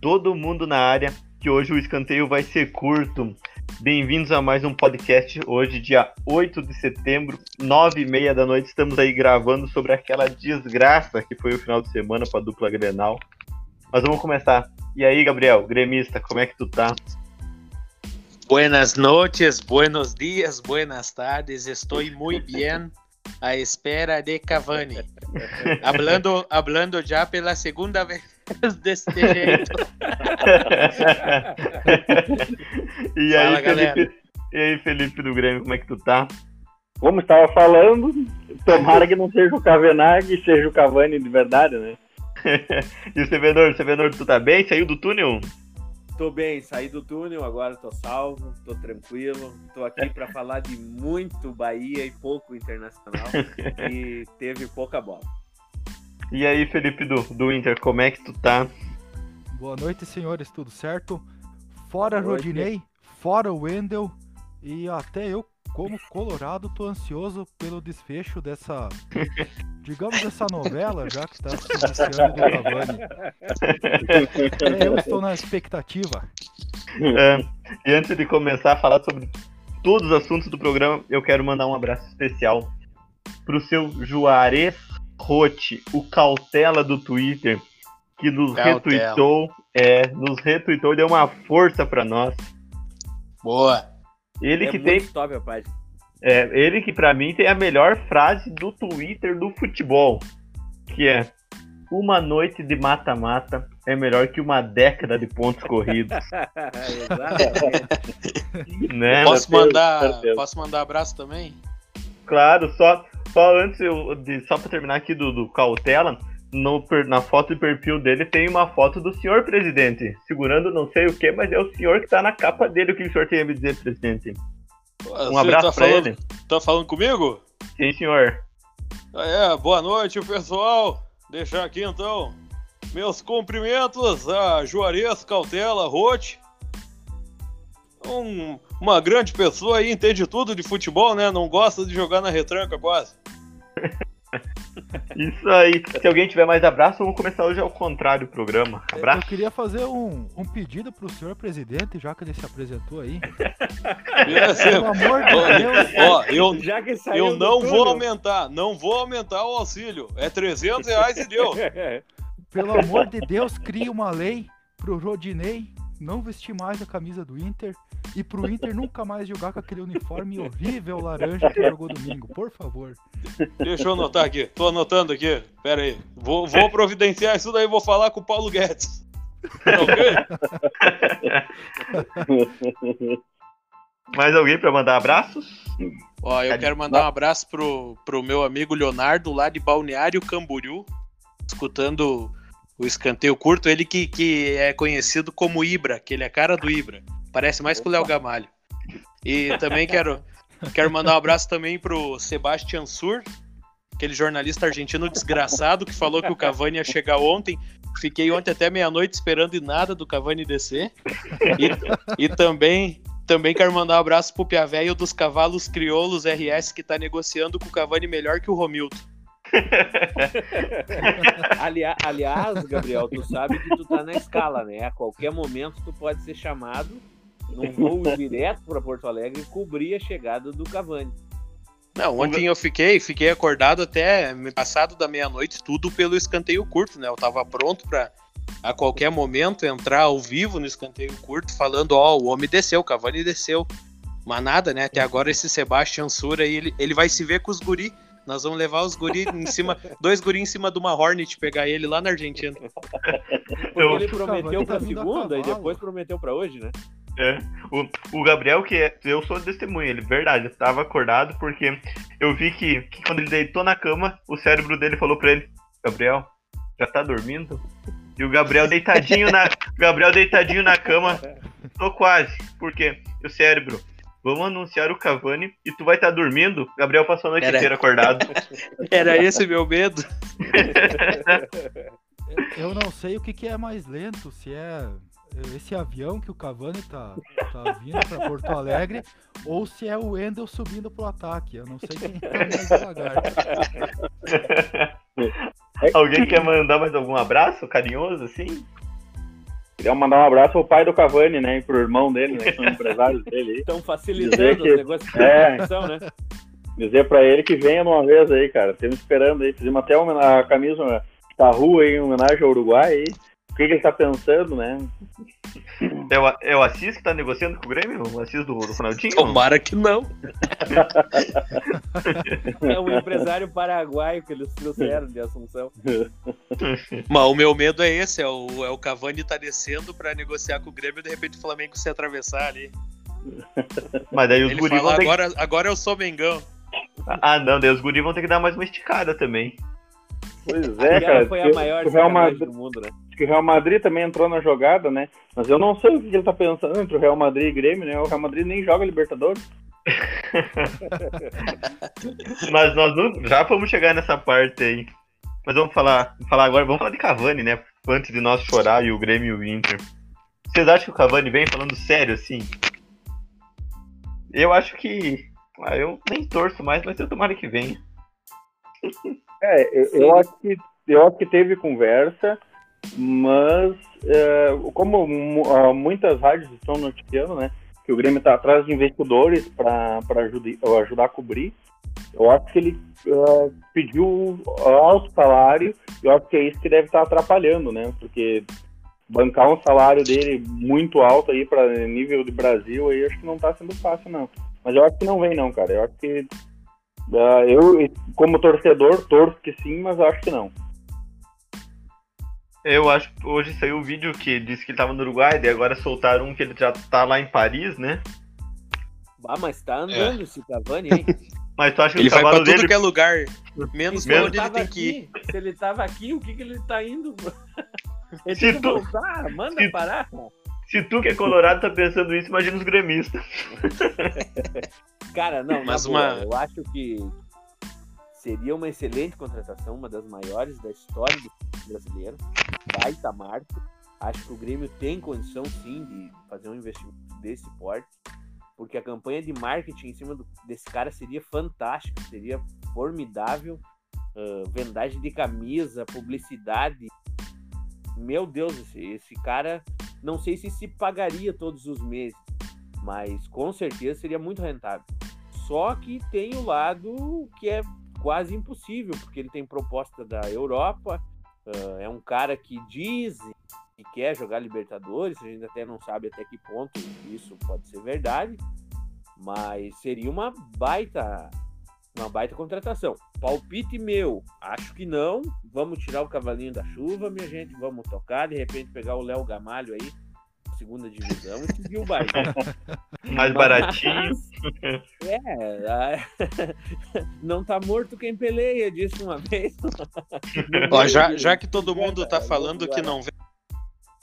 todo mundo na área, que hoje o escanteio vai ser curto. Bem-vindos a mais um podcast. Hoje, dia 8 de setembro, 9 e meia da noite, estamos aí gravando sobre aquela desgraça que foi o final de semana para a dupla Grenal. Mas vamos começar. E aí, Gabriel, gremista, como é que tu tá? Buenas noches, buenos dias, buenas tardes. Estou muito bem à espera de Cavani. hablando, hablando já pela segunda vez desse jeito. e, aí, Fala, Felipe, e aí, Felipe do Grêmio, como é que tu tá? Como estava falando, tomara que não seja o Cavenaghi, seja o Cavani de verdade, né? e o Sevenor, Sevenor, tu tá bem? Saiu do túnel? Tô bem, saí do túnel, agora tô salvo, tô tranquilo. Tô aqui para falar de muito Bahia e pouco Internacional. e teve pouca bola. E aí, Felipe do, do Inter, como é que tu tá? Boa noite, senhores, tudo certo? Fora Rodinei, fora o Wendel e até eu, como colorado, tô ansioso pelo desfecho dessa, digamos, dessa novela, já que está se iniciando do Cavani. É, eu estou na expectativa. É, e antes de começar a falar sobre todos os assuntos do programa, eu quero mandar um abraço especial pro seu Juarez Rote, o cautela do Twitter, que nos cautela. retweetou, é, nos retweetou e deu uma força para nós. Boa. Ele é que tem top página. É, ele que para mim tem a melhor frase do Twitter do futebol, que é uma noite de mata-mata é melhor que uma década de pontos corridos. né? Posso mandar, posso mandar abraço também? Claro, só só antes, eu, de, só pra terminar aqui do, do Cautela, no, na foto de perfil dele tem uma foto do senhor presidente, segurando não sei o que, mas é o senhor que tá na capa dele o que o senhor tem a me dizer, presidente. Um abraço tá pra falando, ele. Tá falando comigo? Sim, senhor. É, boa noite, pessoal. Deixar aqui então meus cumprimentos a Juarez Cautela Rote. Um, uma grande pessoa aí, entende tudo de futebol, né? Não gosta de jogar na retranca quase. Isso aí. Se alguém tiver mais abraço, vamos começar hoje ao contrário o programa. Abraço. Eu queria fazer um, um pedido pro senhor presidente, já que ele se apresentou aí. Pelo amor de Deus. Ó, eu, eu não vou aumentar, não vou aumentar o auxílio. É 300 reais e deu. Pelo amor de Deus, crie uma lei pro Rodinei não vestir mais a camisa do Inter e pro Inter nunca mais jogar com aquele uniforme horrível laranja que jogou domingo, por favor. Deixa eu anotar aqui, tô anotando aqui. Pera aí, vou, vou providenciar isso daí, vou falar com o Paulo Guedes. Ok? Mais alguém para mandar abraços? Ó, eu quero mandar um abraço pro, pro meu amigo Leonardo, lá de Balneário Camboriú, escutando o escanteio curto, ele que, que é conhecido como Ibra, que ele é cara do Ibra. Parece mais que o Léo Gamalho. E também quero, quero mandar um abraço também pro Sebastian Sur, aquele jornalista argentino desgraçado que falou que o Cavani ia chegar ontem. Fiquei ontem até meia-noite esperando e nada do Cavani descer. E, e também também quero mandar um abraço pro Piavelho dos Cavalos Crioulos RS que tá negociando com o Cavani melhor que o Romildo. aliás, aliás, Gabriel, tu sabe que tu tá na escala, né? A qualquer momento tu pode ser chamado num voo direto para Porto Alegre e cobrir a chegada do Cavani. Não, ontem eu fiquei, fiquei acordado até passado da meia-noite, tudo pelo escanteio curto, né? Eu tava pronto para a qualquer momento entrar ao vivo no escanteio curto, falando, ó, oh, o homem desceu, o Cavani desceu. Mas nada, né? Até agora esse Sebastião Sura aí, ele, ele vai se ver com os guri nós vamos levar os guris em cima, dois guris em cima de uma Hornet, pegar ele lá na Argentina. Porque ele prometeu pra segunda e depois prometeu pra hoje, né? É. O, o Gabriel, que é, eu sou testemunha, ele, verdade, eu tava acordado porque eu vi que, que quando ele deitou na cama, o cérebro dele falou pra ele: Gabriel, já tá dormindo? E o Gabriel deitadinho na, Gabriel deitadinho na cama, tô quase, porque o cérebro, Vamos anunciar o Cavani e tu vai estar tá dormindo? Gabriel passou a noite Era... inteira acordado. Era esse meu medo. Eu não sei o que, que é mais lento, se é esse avião que o Cavani tá, tá vindo para Porto Alegre ou se é o Wendel subindo pro ataque. Eu não sei quem tá mais devagar. Alguém quer mandar mais algum abraço carinhoso assim? Queria mandar um abraço ao pai do Cavani, né? E pro irmão dele, né? Que são empresários dele aí. Estão facilitando que- os negócios de É. comunicação, né? Dizer pra ele que venha numa vez aí, cara. Estamos esperando aí. Fizemos até uma, a camisa da rua aí, em homenagem ao Uruguai aí. O que, ele tá pensando, né? É o, é o Assis que tá negociando com o Grêmio? O Assis do, do Ronaldinho? Tomara que não. É um empresário paraguaio que eles trouxeram de Assunção. Mas o meu medo é esse, é o, é o Cavani tá descendo pra negociar com o Grêmio e de repente o Flamengo se atravessar ali. Mas daí os Ele guris fala, vão ter que... agora, agora eu sou Mengão. Ah, não, daí os guris vão ter que dar mais uma esticada também. Pois é, cara. foi a maior Real Madrid, do mundo, né? Que o Real Madrid também entrou na jogada, né? Mas eu não sei o que ele tá pensando entre o Real Madrid e Grêmio, né? O Real Madrid nem joga Libertadores. Mas nós não, já vamos chegar nessa parte aí. Mas vamos falar, falar agora, vamos falar de Cavani, né? Antes de nós chorar e o Grêmio e o Inter. Vocês acham que o Cavani vem falando sério assim? Eu acho que. Ah, eu nem torço mais, mas eu tomara que venha. É, eu, eu acho que eu acho que teve conversa, mas é, como ah, muitas rádios estão noticiando, né, que o Grêmio está atrás de investidores para ajudar, a cobrir, eu acho que ele ah, pediu alto salário, e eu acho que é isso que deve estar atrapalhando, né, porque bancar um salário dele muito alto aí para nível de Brasil aí acho que não está sendo fácil não. Mas eu acho que não vem não, cara. Eu acho que ah, eu, como torcedor, torço que sim, mas acho que não. Eu acho que hoje saiu um vídeo que disse que ele tava no Uruguai, daí agora soltaram um que ele já tá lá em Paris, né? Ah, mas tá andando esse Cavani, hein? Mas tu acha que Ele o vai pra tudo dele. que é lugar, menos pra onde ele tem que ir. aqui, se ele tava aqui, o que que ele tá indo? Ele Se tem que tu- voltar, manda se- parar. Se tu que é colorado tá pensando isso, imagina os gremistas. Cara, não, Mas mas boa, uma- eu acho que seria uma excelente contratação, uma das maiores da história do brasileiro. Baita marca. Acho que o Grêmio tem condição sim de fazer um investimento desse porte, porque a campanha de marketing em cima do- desse cara seria fantástica, seria formidável. Ah, vendagem de camisa, publicidade. Meu Deus, esse, esse cara, não sei se se pagaria todos os meses, mas com certeza seria muito rentável. Só que tem o lado que é quase impossível, porque ele tem proposta da Europa, ah, é um cara que diz que quer jogar Libertadores, a gente até não sabe até que ponto isso pode ser verdade, mas seria uma baita uma baita contratação. Palpite meu, acho que não. Vamos tirar o cavalinho da chuva, minha gente, vamos tocar, de repente pegar o Léo Gamalho aí, segunda divisão e o baile. Mais baratinho. É, a- não tá morto quem peleia, disse uma vez. Ó, já, já que todo mundo tá falando que não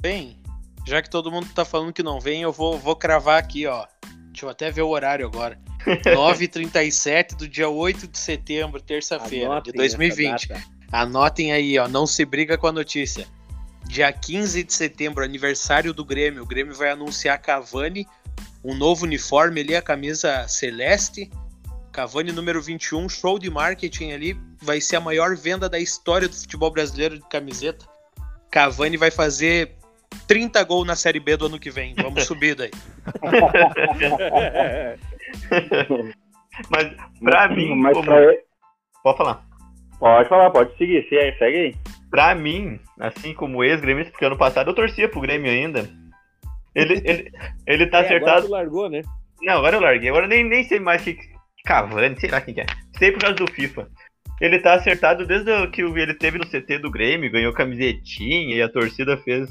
vem, já que todo mundo tá falando que não vem, eu vou, vou cravar aqui, ó. Deixa eu até ver o horário agora. 9h37 do dia 8 de setembro, terça-feira, de Anotem 2020. essa data. Anotem aí, ó. Não se briga com a notícia. Dia 15 de setembro, aniversário do Grêmio. O Grêmio vai anunciar Cavani, um novo uniforme ali, a camisa celeste. Cavani número 21, show de marketing ali. Vai ser a maior venda da história do futebol brasileiro de camiseta. Cavani vai fazer 30 gols na Série B do ano que vem. Vamos subir daí. Mas pra mim, mas como- pra pode falar. pode falar, pode seguir, se- segue aí. Pra mim, assim como ex-gremista, porque ano passado eu torcia pro Grêmio ainda. Ele, ele, ele tá É, agora acertado. tu largou, né? Não, agora eu larguei. Agora eu nem, nem sei mais que. que Cavani, sei lá quem que é. Sei por causa do FIFA. Ele tá acertado desde o que ele teve no CT do Grêmio, ganhou camisetinha e a torcida fez.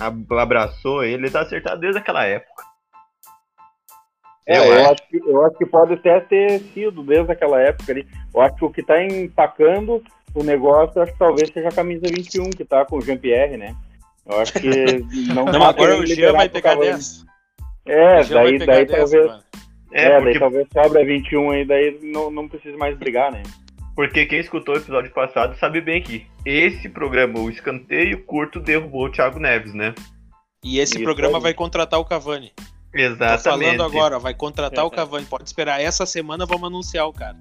ab- abraçou ele. Ele tá acertado desde aquela época. É, Eu eu, acho. acho que, eu acho que pode até ter sido desde aquela época ali. Eu acho que o que tá empacando o negócio, eu acho que talvez seja a camisa 21 que tá com o Jean-Pierre, né? Eu acho que não, Não, agora o Jean vai pegar Cavani. 10. É, Jean vai daí, daí 10, talvez. mano. É, É, daí porque, talvez sobra 21 aí, daí não, não precisa mais brigar, né? porque quem escutou o episódio passado sabe bem que esse programa, o escanteio curto, derrubou o Thiago Neves, né? E esse Isso programa aí. vai contratar o Cavani. Tô Exatamente. falando agora, ó, vai contratar o Cavani. Pode esperar. Essa semana vamos anunciar o cara.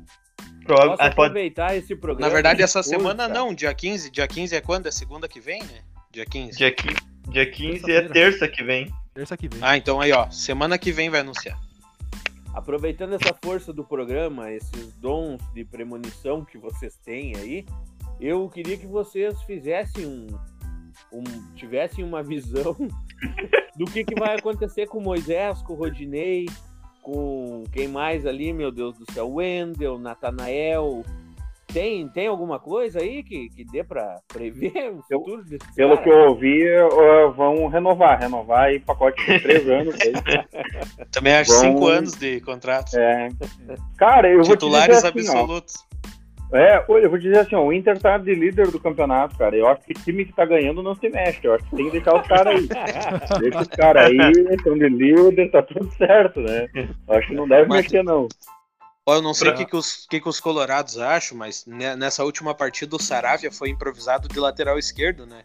Posso ah, pode- aproveitar esse programa. Na verdade, essa semana cara? não, dia 15. Dia 15 é quando? É segunda que vem, né? Dia 15. Dia 15. Dia 15 é terça que vem. Terça que vem. Ah, então aí, ó. Semana que vem vai anunciar. Aproveitando essa força do programa, esses dons de premonição que vocês têm aí, eu queria que vocês fizessem um, um tivessem uma visão do que, que vai acontecer com Moisés, com Rodinei, com quem mais ali, meu Deus do céu, Wendel, Natanael. Tem, tem alguma coisa aí que, que dê para prever o futuro desses Pelo caras? que eu ouvi, vão renovar, renovar aí pacote de três anos. aí. Também acho Bom. cinco anos de contrato. É. Cara, eu vou te Titulares dizer assim, ó, absolutos. É, olha, eu vou dizer assim, ó, o Inter tá de líder do campeonato, cara. Eu acho que time que tá ganhando não se mexe. Eu acho que tem que deixar os caras aí. Deixa os caras aí, estão de líder, tá tudo certo, né? Eu acho que não deve Mas- mexer, não. Ó, eu não sei o que, que, os, que, que os colorados acham, mas ne- nessa última partida o Saravia foi improvisado de lateral esquerdo, né?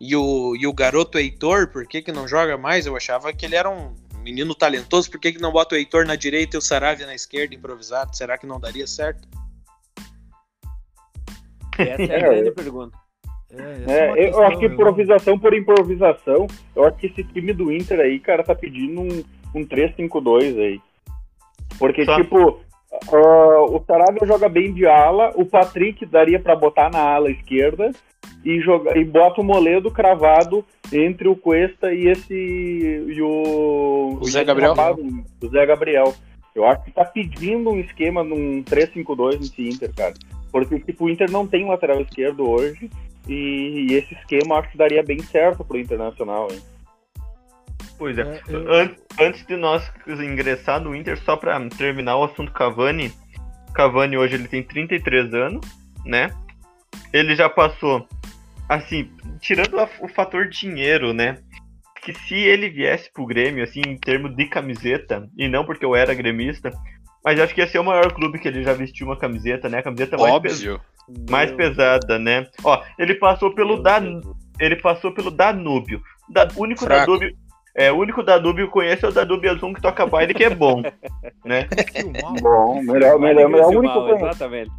E o, e o garoto Heitor, por que, que não joga mais? Eu achava que ele era um menino talentoso, por que, que não bota o Heitor na direita e o Saravia na esquerda improvisado? Será que não daria certo? Essa é a É, grande eu- pergunta. É, é É, eu acho que improvisação por improvisação, eu acho que esse time do Inter aí, cara, tá pedindo um, um 3-5-2 aí. Porque, Só- tipo, ah, o Sarabia joga bem de ala, o Patrick daria pra botar na ala esquerda e, joga, e bota o Moledo cravado entre o Cuesta e esse. e o. O Zé Gabriel? rapaz, O Zé Gabriel. Eu acho que tá pedindo um esquema num 3-5-2 nesse Inter, cara. Porque, tipo, o Inter não tem lateral esquerdo hoje. E, e esse esquema acho que daria bem certo pro Internacional, hein? Pois é. É, eu- An- Antes de nós ingressar no Inter, só pra terminar o assunto Cavani. Cavani hoje ele tem 33 anos, né? Ele já passou, assim, tirando a- o fator dinheiro, né? Que se ele viesse pro Grêmio, assim, em termos de camiseta, e não porque eu era gremista, mas acho que ia ser o maior clube que ele já vestiu uma camiseta, né? A camiseta mais, pes- mais pesada, né? Ó, ele passou pelo Dan ele passou pelo Danúbio. Da, o único Fraco. Danúbio. É, o único Danúbio que eu conheço é o Danúbio Azul que toca baile, que é bom. né? Filmar, Bom, melhor, Vai melhor, melhor, é o único que eu conheço. Exatamente.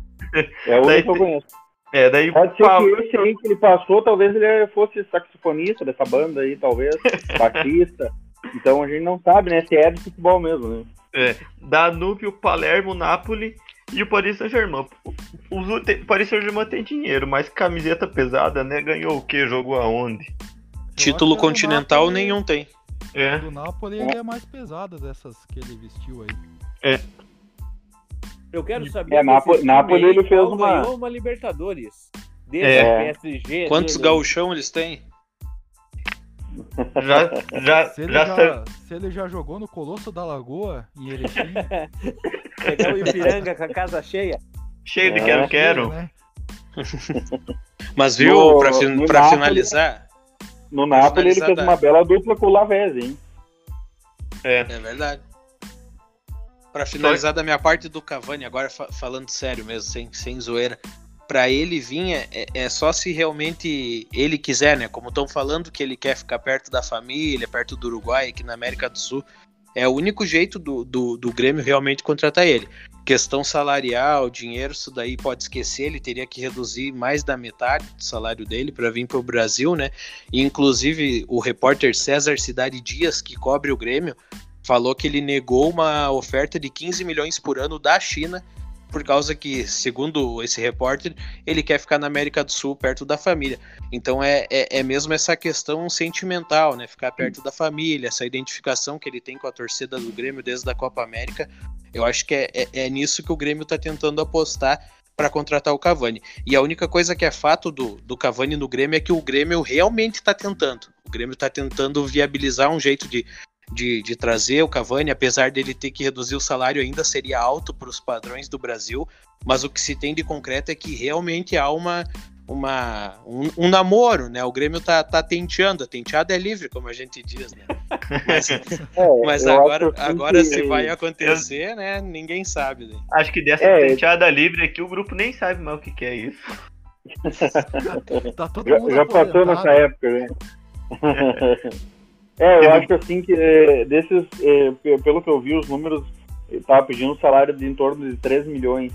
É o Daí único que eu conheço. É, daí Pode ser fa- que esse aí que ele passou, talvez ele fosse saxofonista dessa banda aí, talvez, baixista. Então a gente não sabe, né, se é de futebol mesmo, né? É, Danúbio, Palermo, Napoli e o Paris Saint-Germain. O Paris Saint-Germain tem dinheiro, mas camiseta pesada, né? Ganhou o quê? Jogou aonde? eu Título continental Napoli- nenhum tem. É. a Do Napoli ele é mais pesada dessas que ele vestiu aí. Eu quero saber. É, Napoli, ele fez uma- ganhou uma Libertadores. Desse É. PSG. Quantos dele gauchão eles têm? Já, já, Se ele já, já, sa- se ele já jogou no Colosso da Lagoa, em Erechim, Pegar o Ipiranga com a casa cheia. cheio de É. quero-quero. né? Mas viu, No- pra, fi- no pra Napoli- finalizar, No Napoli ele fez Finalizada. uma bela dupla com o Lavese, hein? é verdade. Pra finalizar da minha parte do Cavani, agora fa- falando sério mesmo, sem, sem zoeira. Pra ele vir é, é- é só se realmente ele quiser, né? Como estão falando que ele quer ficar perto da família, perto do Uruguai, aqui na América do Sul. É o único jeito do, do, do Grêmio realmente contratar ele. Questão salarial, dinheiro, isso daí pode esquecer. Ele teria que reduzir mais da metade do salário dele para vir para o Brasil, né? E, inclusive, o repórter César Cidade Dias, que cobre o Grêmio, falou que ele negou uma oferta de 15 milhões por ano da China, por causa que, segundo esse repórter, ele quer ficar na América do Sul, perto da família. Então é, é, é mesmo essa questão sentimental, né? Ficar perto da família, essa identificação que ele tem com a torcida do Grêmio desde a Copa América. Eu acho que é, é, é nisso que o Grêmio está tentando apostar para contratar o Cavani. E a única coisa que é fato do, do Cavani no Grêmio é que o Grêmio realmente está tentando. O Grêmio está tentando viabilizar um jeito de, de, de trazer o Cavani, apesar dele ter que reduzir o salário, ainda seria alto para os padrões do Brasil. Mas o que se tem de concreto é que realmente há uma, uma, um, um namoro, né? O Grêmio tá, tá tenteando, a tenteada é livre, como a gente diz, né? Mas, É, mas eu agora, agora que- se vai acontecer, né? Ninguém sabe. Né? Acho que dessa É. penteada livre aqui o grupo nem sabe mais o que, que é isso. Tá todo Já, mundo já passou nessa época, né? É, eu acho assim que é, desses, é, pe- pelo que eu vi, os números, ele tava pedindo um salário de em torno de 3 milhões.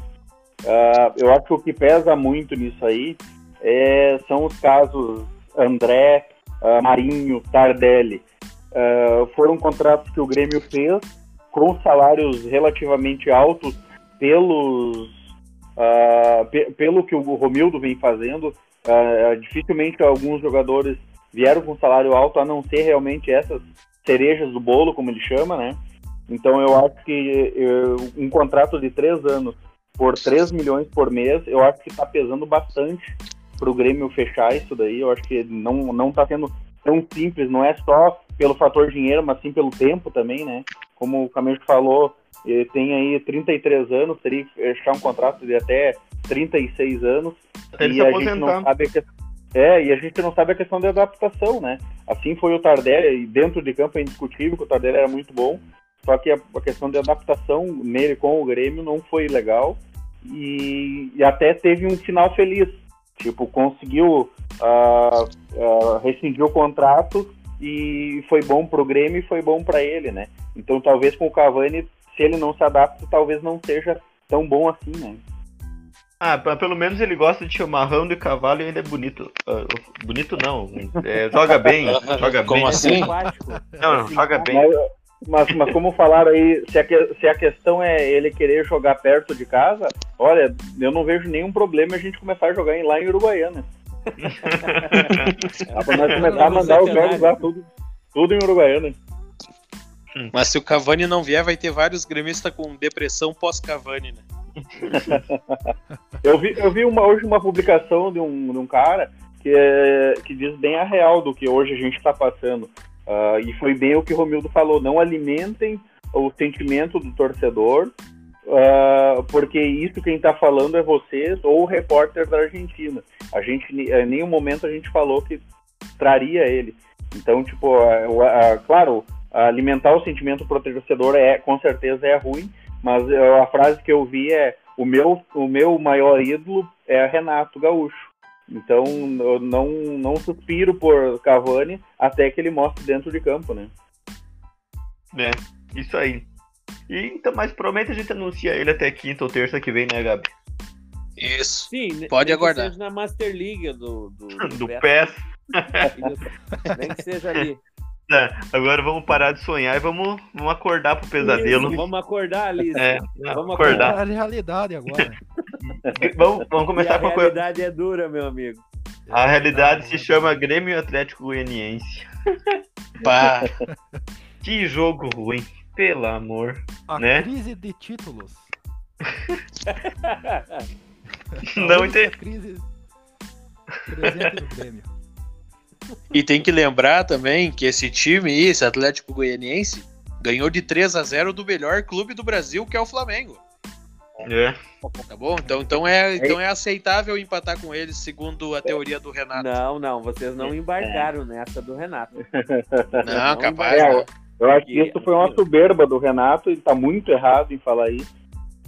Ah, eu acho que o que pesa muito nisso aí é, são os casos André, uh, Marinho, Tardelli, uh, foram contratos que o Grêmio fez com salários relativamente altos pelos uh, pe pelo que o Romildo vem fazendo. dificilmente alguns jogadores vieram com salário alto, a não ser realmente essas cerejas do bolo, como ele chama, né? Então eu acho que eu, um contrato de três anos por 3 milhões por mês, eu acho que está pesando bastante para o Grêmio fechar isso daí. Eu acho que não, não tá sendo tão simples, não é só pelo fator dinheiro, mas sim pelo tempo também, né? Como o Camilo falou, ele tem aí 33 anos, teria que fechar um contrato de até 36 anos. Até e a gente não sabe que, é, e a gente não sabe a questão da adaptação, né? Assim foi o Tardelli, e dentro de campo é indiscutível que o Tardelli era muito bom, só que a, a questão de adaptação nele com o Grêmio não foi legal e, e até teve um final feliz. Tipo, conseguiu uh, uh, rescindir o contrato e foi bom pro Grêmio e foi bom para ele, né? Então talvez com o Cavani, se ele não se adapta, talvez não seja tão bom assim, né? Ah, pelo menos ele gosta de chimarrão de cavalo e ainda é bonito. Uh, bonito não. É, joga bem. joga Como bem. assim? Não, não, joga bem. Mas, mas como falaram aí, se a, se a questão é ele querer jogar perto de casa, olha, eu não vejo nenhum problema a gente começar a jogar lá em Uruguaiana. Dá pra nós começar a mandar os jogos lá tudo, tudo em Uruguaiana. Mas se o Cavani não vier, vai ter vários gremistas com depressão pós-Cavani, né? eu vi, eu vi uma, hoje uma publicação de um, de um cara que, é, que diz bem a real do que hoje a gente está passando. Uh, e foi bem o que o Romildo falou: não alimentem o sentimento do torcedor, uh, porque isso quem está falando é vocês ou o repórter da Argentina. A gente, em nenhum momento a gente falou que traria ele. Então, tipo, claro, alimentar o sentimento pro torcedor é, com certeza é ruim, mas a frase que eu vi é: o meu, o meu maior ídolo é Renato Gaúcho. Então, eu não, não suspiro por Cavani até que ele mostre dentro de campo, né? É, isso aí. E, então, mas provavelmente a gente anuncia ele até quinta ou terça que vem, né, Gabi? Isso. Sim, pode aguardar. na Master League do, do, do, do PES. Nem que seja ali. Tá, agora vamos parar de sonhar e vamos, vamos acordar pro pesadelo. Isso, vamos acordar, Alice. É, vamos acordar. acordar. a realidade agora. vamos, vamos começar com a realidade é dura, meu amigo. A realidade se chama Grêmio Atlético Goianiense. Pá. que jogo ruim, pelo amor. A né? crise de títulos. Não entendi. Crise presente no Grêmio. E tem que lembrar também que esse time, esse Atlético Goianiense, ganhou de 3 a 0 do melhor clube do Brasil, que é o Flamengo. É. Tá bom? Então, então, é, então é aceitável empatar com eles, segundo a teoria do Renato. Não, não, vocês não embarcaram é. nessa do Renato. Não, não capaz. É, eu acho que isso foi uma soberba do Renato, ele tá muito errado em falar isso.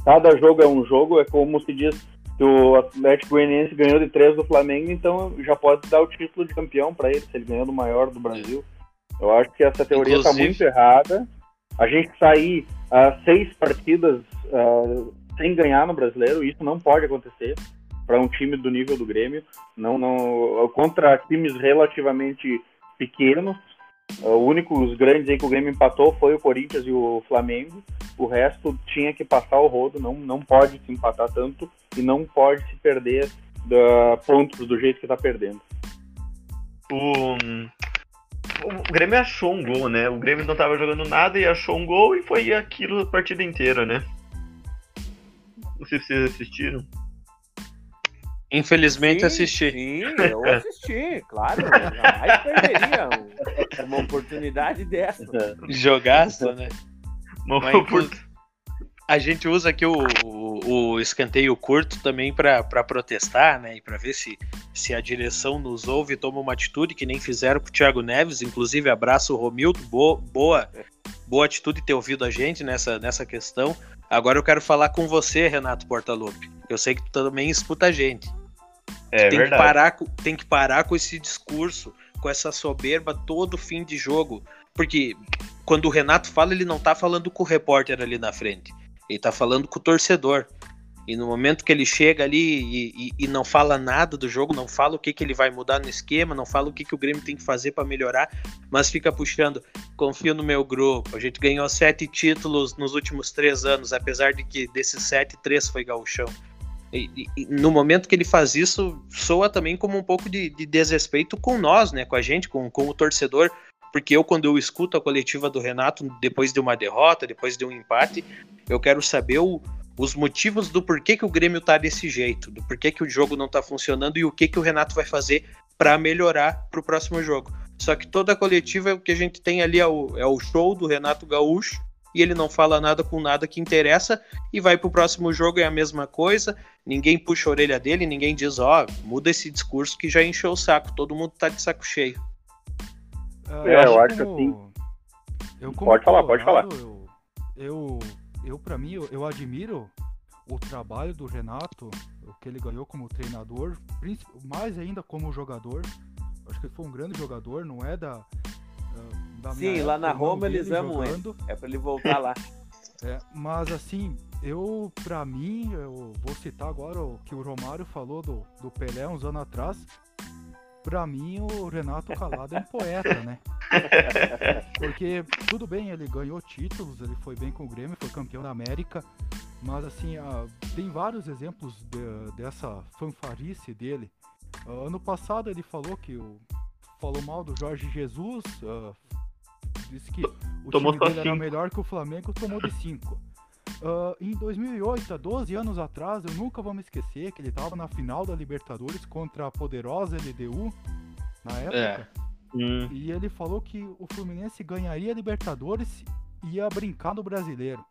Cada jogo é um jogo, é como se diz o Atlético Goianiense ganhou de três do Flamengo, então já pode dar o título de campeão para ele, se ele ganhou do maior do Brasil. Eu acho que essa teoria está muito errada. A gente sair uh, seis partidas uh, sem ganhar no brasileiro, isso não pode acontecer para um time do nível do Grêmio. Não, não, contra times relativamente pequenos, o único, os grandes aí que o Grêmio empatou foi o Corinthians e o Flamengo. O resto tinha que passar o rodo, não, não pode se empatar tanto e não pode se perder pontos do jeito que está perdendo. O, o Grêmio achou um gol, né? O Grêmio não estava jogando nada e achou um gol e foi aquilo a partida inteira, né? Não sei se vocês assistiram. Infelizmente sim, assisti. Sim, eu assisti, claro. Jamais perderia uma oportunidade dessa. Jogaço, né? Mas, a gente usa aqui o, o, o escanteio curto também para protestar, né? E para ver se, se a direção nos ouve e toma uma atitude que nem fizeram com o Thiago Neves. Inclusive, abraço o Romildo, boa, boa, boa atitude ter ouvido a gente nessa, nessa questão. Agora eu quero falar com você, Renato Portaluppi. Eu sei que tu também escuta a gente. É tem verdade. Que parar, tem que parar com esse discurso, com essa soberba todo fim de jogo. Porque quando o Renato fala, ele não tá falando com o repórter ali na frente. Ele tá falando com o torcedor. E no momento que ele chega ali e, e, e, não fala nada do jogo, não fala o que, que ele vai mudar no esquema, não fala o que, que o Grêmio tem que fazer para melhorar, mas fica puxando, confio no meu grupo. A gente ganhou sete títulos nos últimos três anos, apesar de que desses sete, três foi gauchão. E, e, no momento que ele faz isso, soa também como um pouco de, de desrespeito com nós, né? Com a gente, com, com o torcedor. Porque eu, quando eu escuto a coletiva do Renato, depois de uma derrota, depois de um empate, eu quero saber o, os motivos do porquê que o Grêmio tá desse jeito, do porquê que o jogo não tá funcionando e o que que o Renato vai fazer para melhorar para o próximo jogo. Só que toda a coletiva o que a gente tem ali é o, é o show do Renato Gaúcho e ele não fala nada com nada que interessa e vai pro próximo jogo é a mesma coisa, ninguém puxa a orelha dele, ninguém diz, ó, oh, muda esse discurso que já encheu o saco, todo mundo tá de saco cheio. É, eu acho que assim. Eu, pode falar, pode falar. Eu, eu eu para mim, eu, eu, admiro o trabalho do Renato, o que ele ganhou como treinador, mais ainda como jogador. Acho que ele foi um grande jogador, não é da. Da Sim, lá na Roma eles amam ele. É para ele voltar lá. É, mas assim, eu, para mim, eu vou citar agora o que o Romário falou do, do Pelé uns anos atrás. Para mim, o Renato Calado é um poeta, né? Porque, tudo bem, ele ganhou títulos, ele foi bem com o Grêmio, foi campeão da América, mas assim, tem vários exemplos de, dessa fanfarice dele. Uh, ano passado ele falou que o, falou mal do Jorge Jesus, uh, disse que o tomou time dele era melhor que o Flamengo, tomou de 5. Uh, em 2008, há 12 anos atrás, eu nunca vou me esquecer que ele estava na final da Libertadores contra a poderosa LDU na época. É. Hum. E ele falou que o Fluminense ganharia a Libertadores e ia brincar no brasileiro.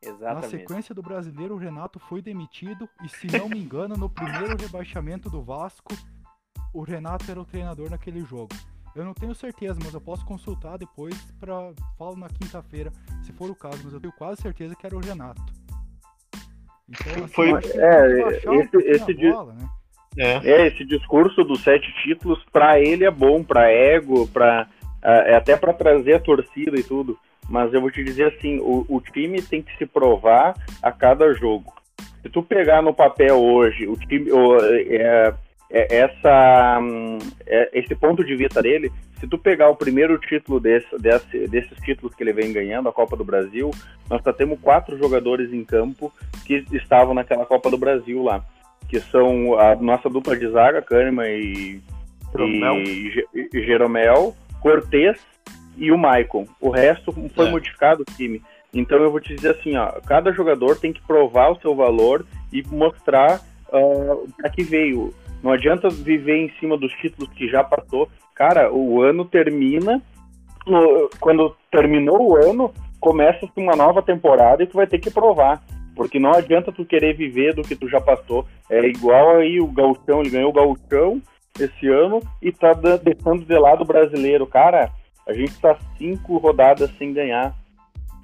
Exatamente. Na sequência do brasileiro, o Renato foi demitido e, se não me engano, no primeiro rebaixamento do Vasco, o Renato era o treinador naquele jogo. Eu não tenho certeza, mas eu posso consultar depois para falo na quinta-feira, se for o caso, mas eu tenho quase certeza que era o Renato. Então, assim, foi é, esse, um esse bola, né? É. é, esse discurso dos sete títulos, para ele é bom, para ego, para é até para trazer a torcida e tudo. Mas eu vou te dizer assim, o, o, time tem que se provar a cada jogo. Se tu pegar no papel hoje, o time, o, é, é, essa, é, esse ponto de vista dele, se tu pegar o primeiro título desse, desse, desses títulos que ele vem ganhando, a Copa do Brasil, nós só temos quatro jogadores em campo que estavam naquela Copa do Brasil lá que são a nossa dupla de zaga, Kahneman e, e, e Jeromel, Cortez e o Maicon. O resto foi é. modificado o time. Então eu vou te dizer assim, ó, cada jogador tem que provar o seu valor e mostrar uh, para que veio. Não adianta viver em cima dos títulos que já passou. Cara, o ano termina. No, quando terminou o ano, começa uma nova temporada e tu vai ter que provar. Porque não adianta tu querer viver do que tu já passou. É igual aí o Gauchão, ele ganhou o Gauchão esse ano e tá deixando de lado o brasileiro. Cara, a gente tá cinco rodadas sem ganhar.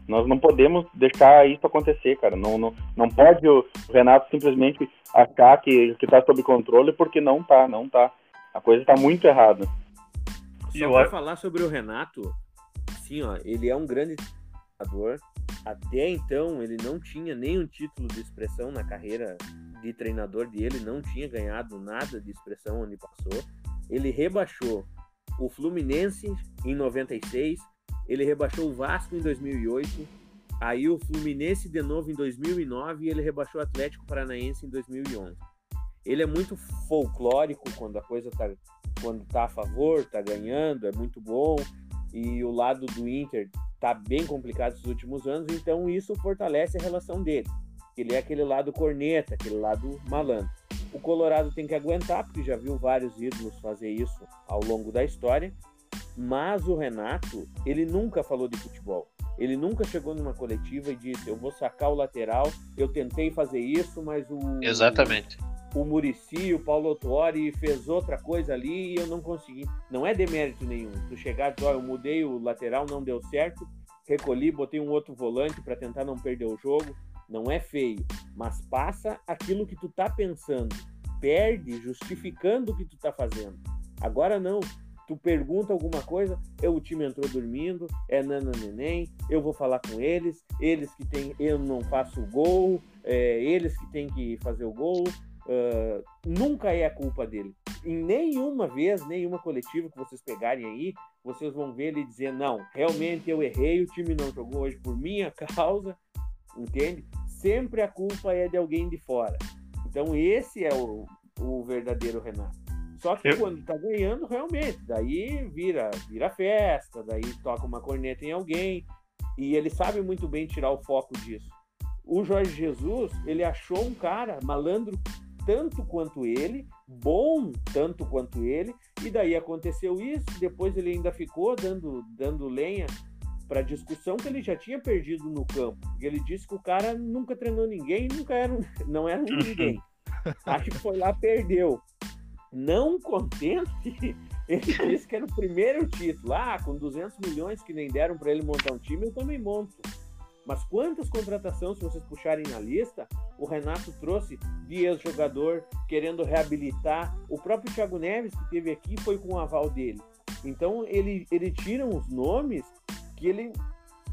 Nós não podemos deixar isso acontecer, cara. Não, não, não pode o Renato simplesmente achar que, que tá sob controle, porque não tá, não tá. A coisa tá muito errada. Só pra falar sobre o Renato, sim, ó, ele é um grande treinador, até então, ele não tinha nenhum título de expressão na carreira de treinador dele, não tinha ganhado nada de expressão onde passou. Ele rebaixou o Fluminense em 96, ele rebaixou o Vasco em 2008, aí o Fluminense de novo em 2009 e ele rebaixou o Atlético Paranaense em 2011. Ele é muito folclórico quando a coisa tá quando tá a favor, tá ganhando, é muito bom. E o lado do Inter tá bem complicado esses últimos anos, então isso fortalece a relação dele. Ele é aquele lado corneta, aquele lado malandro. O Colorado tem que aguentar, porque já viu vários ídolos fazer isso ao longo da história. Mas o Renato, ele nunca falou de futebol. Ele nunca chegou numa coletiva e disse: Eu vou sacar o lateral, eu tentei fazer isso, mas o. Exatamente o Murici, o Paulo Autuori fez outra coisa ali e eu não consegui. Não é demérito nenhum. Tu chegar e dizer, oh, eu mudei o lateral, não deu certo, recolhi, botei um outro volante para tentar não perder o jogo. Não é feio, mas passa aquilo que tu tá pensando. Perde justificando o que tu tá fazendo. Agora não. Tu pergunta alguma coisa, eu, o time entrou dormindo, é nana neném, eu vou falar com eles, eles que tem, eu não faço gol, é eles que têm que fazer o gol. Uh, nunca é a culpa dele. Em nenhuma vez, nenhuma coletiva que vocês pegarem aí, vocês vão ver ele dizer: não, realmente eu errei, o time não jogou hoje por minha causa, entende? Sempre a culpa é de alguém de fora. Então, esse é o, o verdadeiro Renato. Só que eu... quando tá ganhando, realmente, daí vira, vira festa, daí toca uma corneta em alguém, e ele sabe muito bem tirar o foco disso. O Jorge Jesus, ele achou um cara malandro tanto quanto ele, bom tanto quanto ele, e daí aconteceu isso, depois ele ainda ficou dando, dando lenha para discussão que ele já tinha perdido no campo. Ele disse que o cara nunca treinou ninguém, nunca era, não era um ninguém. Acho que foi lá perdeu. Não contente, ele disse que era o primeiro título. Ah, com 200 milhões que nem deram para ele montar um time, eu também monto. Mas quantas contratações, se vocês puxarem na lista, o Renato trouxe de ex-jogador querendo reabilitar. O próprio Thiago Neves, que teve aqui, foi com o aval dele. Então ele, ele tira uns nomes que ele,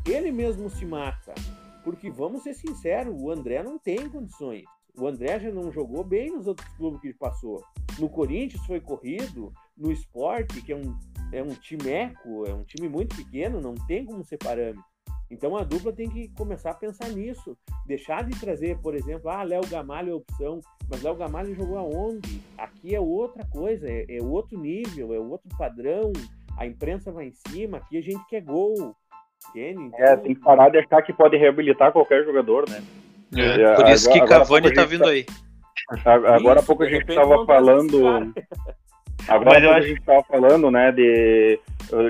ele mesmo se mata. Porque vamos ser sinceros, o André não tem condições. O André já não jogou bem nos outros clubes que ele passou. No Corinthians foi corrido, no esporte, que é um, é um timeco, é um time muito pequeno, não tem como ser parâmetro. Então a dupla tem que começar a pensar nisso. Deixar de trazer, por exemplo, ah, Léo Gamalho é opção, mas Léo Gamalho jogou aonde? Aqui é outra coisa, é, é, outro nível, é outro padrão. A imprensa vai em cima, aqui a gente quer gol. Entende? Então... É, tem que parar de achar que pode reabilitar qualquer jogador, né? É, é por isso agora, que Cavani tá vindo tá... aí. Agora há pouco a gente estava falando. Agora a gente estava falando, né, de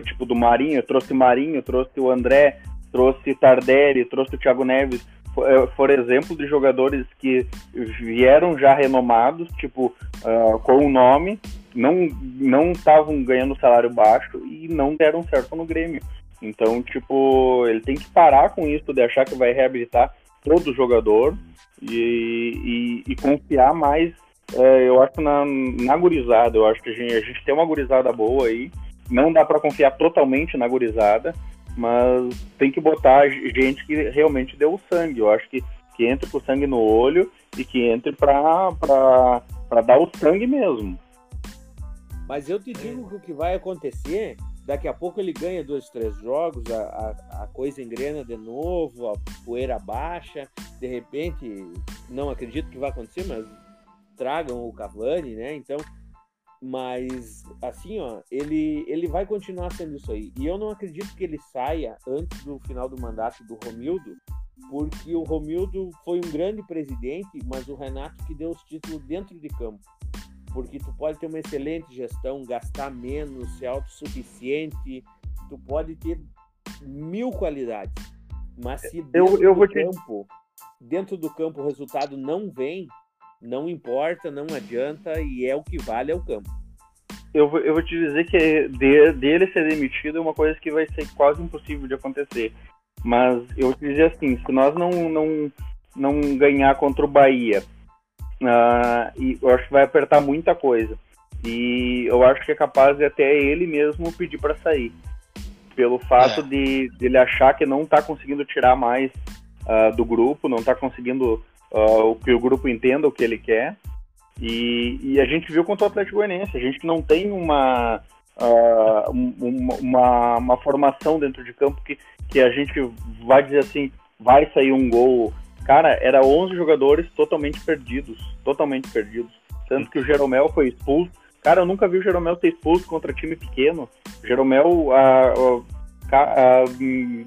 tipo do Marinho, trouxe Marinho, trouxe o André, trouxe Tardelli, trouxe o Thiago Neves, por é, exemplo, de jogadores que vieram já renomados, tipo, uh, com o nome, não não estavam ganhando salário baixo e não deram certo no Grêmio. Então, tipo, ele tem que parar com isso de achar que vai reabilitar todo jogador e, e, e confiar mais, é, eu acho, na, na gurizada. Eu acho que a gente, a gente tem uma gurizada boa aí. Não dá para confiar totalmente na gurizada, mas tem que botar gente que realmente deu sangue. Eu acho que, que entre com sangue no olho e que entre para dar o sangue mesmo. Mas eu te digo que o que vai acontecer, daqui a pouco ele ganha dois, três jogos, a, a, a coisa engrena de novo, a poeira baixa, de repente, não acredito que vai acontecer, mas tragam o Cavani, né? Então, mas, assim, ó, ele, ele vai continuar sendo isso aí. E eu não acredito que ele saia antes do final do mandato do Romildo, porque o Romildo foi um grande presidente, mas o Renato que deu os títulos dentro de campo. Porque tu pode ter uma excelente gestão, gastar menos, ser autossuficiente, tu pode ter mil qualidades. Mas se dentro eu, eu do campo, te... dentro do campo o resultado não vem, não importa, não adianta e é o que vale é o campo. Eu, vou, eu vou te dizer que de, dele ser demitido é uma coisa que vai ser quase impossível de acontecer. Mas eu vou te dizer assim, se nós não, não, não ganhar contra o Bahia, uh, e eu acho que vai apertar muita coisa. E eu acho que é capaz de até ele mesmo pedir para sair. Pelo fato é. de, de ele achar que não está conseguindo tirar mais uh, do grupo, não está conseguindo uh, o que o grupo entenda o que ele quer. E, e, a gente viu contra o Atlético Goianiense, a gente não tem uma, uh, uma, uma, uma, formação dentro de campo que, que a gente vai dizer assim, vai sair um gol. Cara, era 11 jogadores totalmente perdidos, totalmente perdidos. Tanto que o Jeromel foi expulso. Cara, eu nunca vi o Jeromel ser expulso contra time pequeno. O Jeromel uh,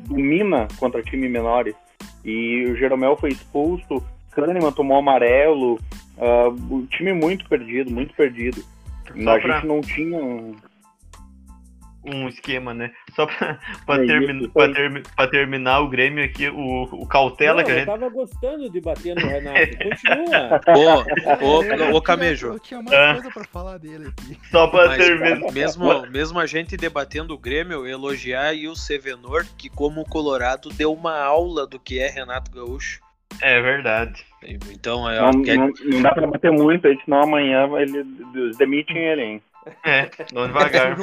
domina contra time menores. E o Jeromel foi expulso, Kahneman tomou amarelo. Uh, o time muito perdido, muito perdido. Só a pra... gente não tinha um... esquema, né? Só pra, pra, é termi pra, ter pra, terminar o Grêmio aqui, o, o Cautela não, que a gente. Eu tava gostando de bater no Renato. Continua. ô, ô, ô, Camejo. Eu tinha mais ah. coisa pra falar dele aqui. Só pra terminar. Mesmo, mesmo a gente debatendo o Grêmio, elogiar aí o Sevenor, que como Colorado deu uma aula do que é Renato Gaúcho. É verdade. Então, é, não, não, não, dá pra bater muito, senão amanhã eles demitem ele, hein? É, vamos devagar.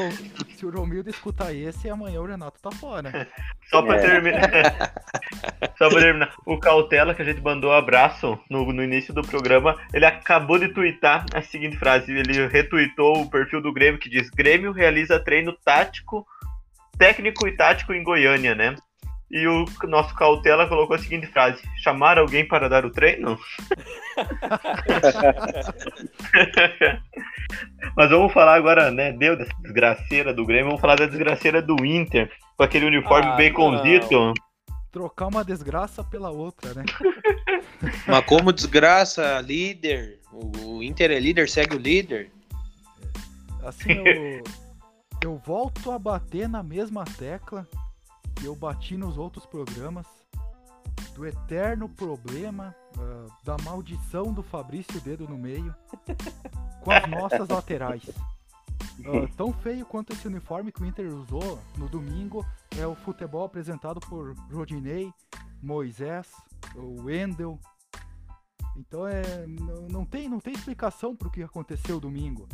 Se o, Romildo escutar esse, amanhã o Renato tá fora. Só pra é. terminar. Só pra terminar. O Cautela, que a gente mandou um abraço no, no início do programa, ele acabou de twittar a seguinte frase. Ele retweetou o perfil do Grêmio que diz: Grêmio realiza treino tático, técnico e tático em Goiânia, né? E o nosso cautela colocou a seguinte frase: chamar alguém para dar o treino? Mas vamos falar agora, né? Deu dessa desgraceira do Grêmio, vamos falar da desgraceira do Inter, com aquele uniforme ah, baconzito. Trocar uma desgraça pela outra, né? Mas como desgraça, líder, o Inter é líder, segue o líder. Assim, eu, eu volto a bater na mesma tecla que eu bati nos outros programas do eterno problema uh, da maldição do Fabrício Dedo no meio com as nossas laterais. Uh, tão feio quanto esse uniforme que o Inter usou no domingo é o futebol apresentado por Rodinei, Moisés, o Wendel. Então é, não, não, tem, não tem explicação para o que aconteceu domingo.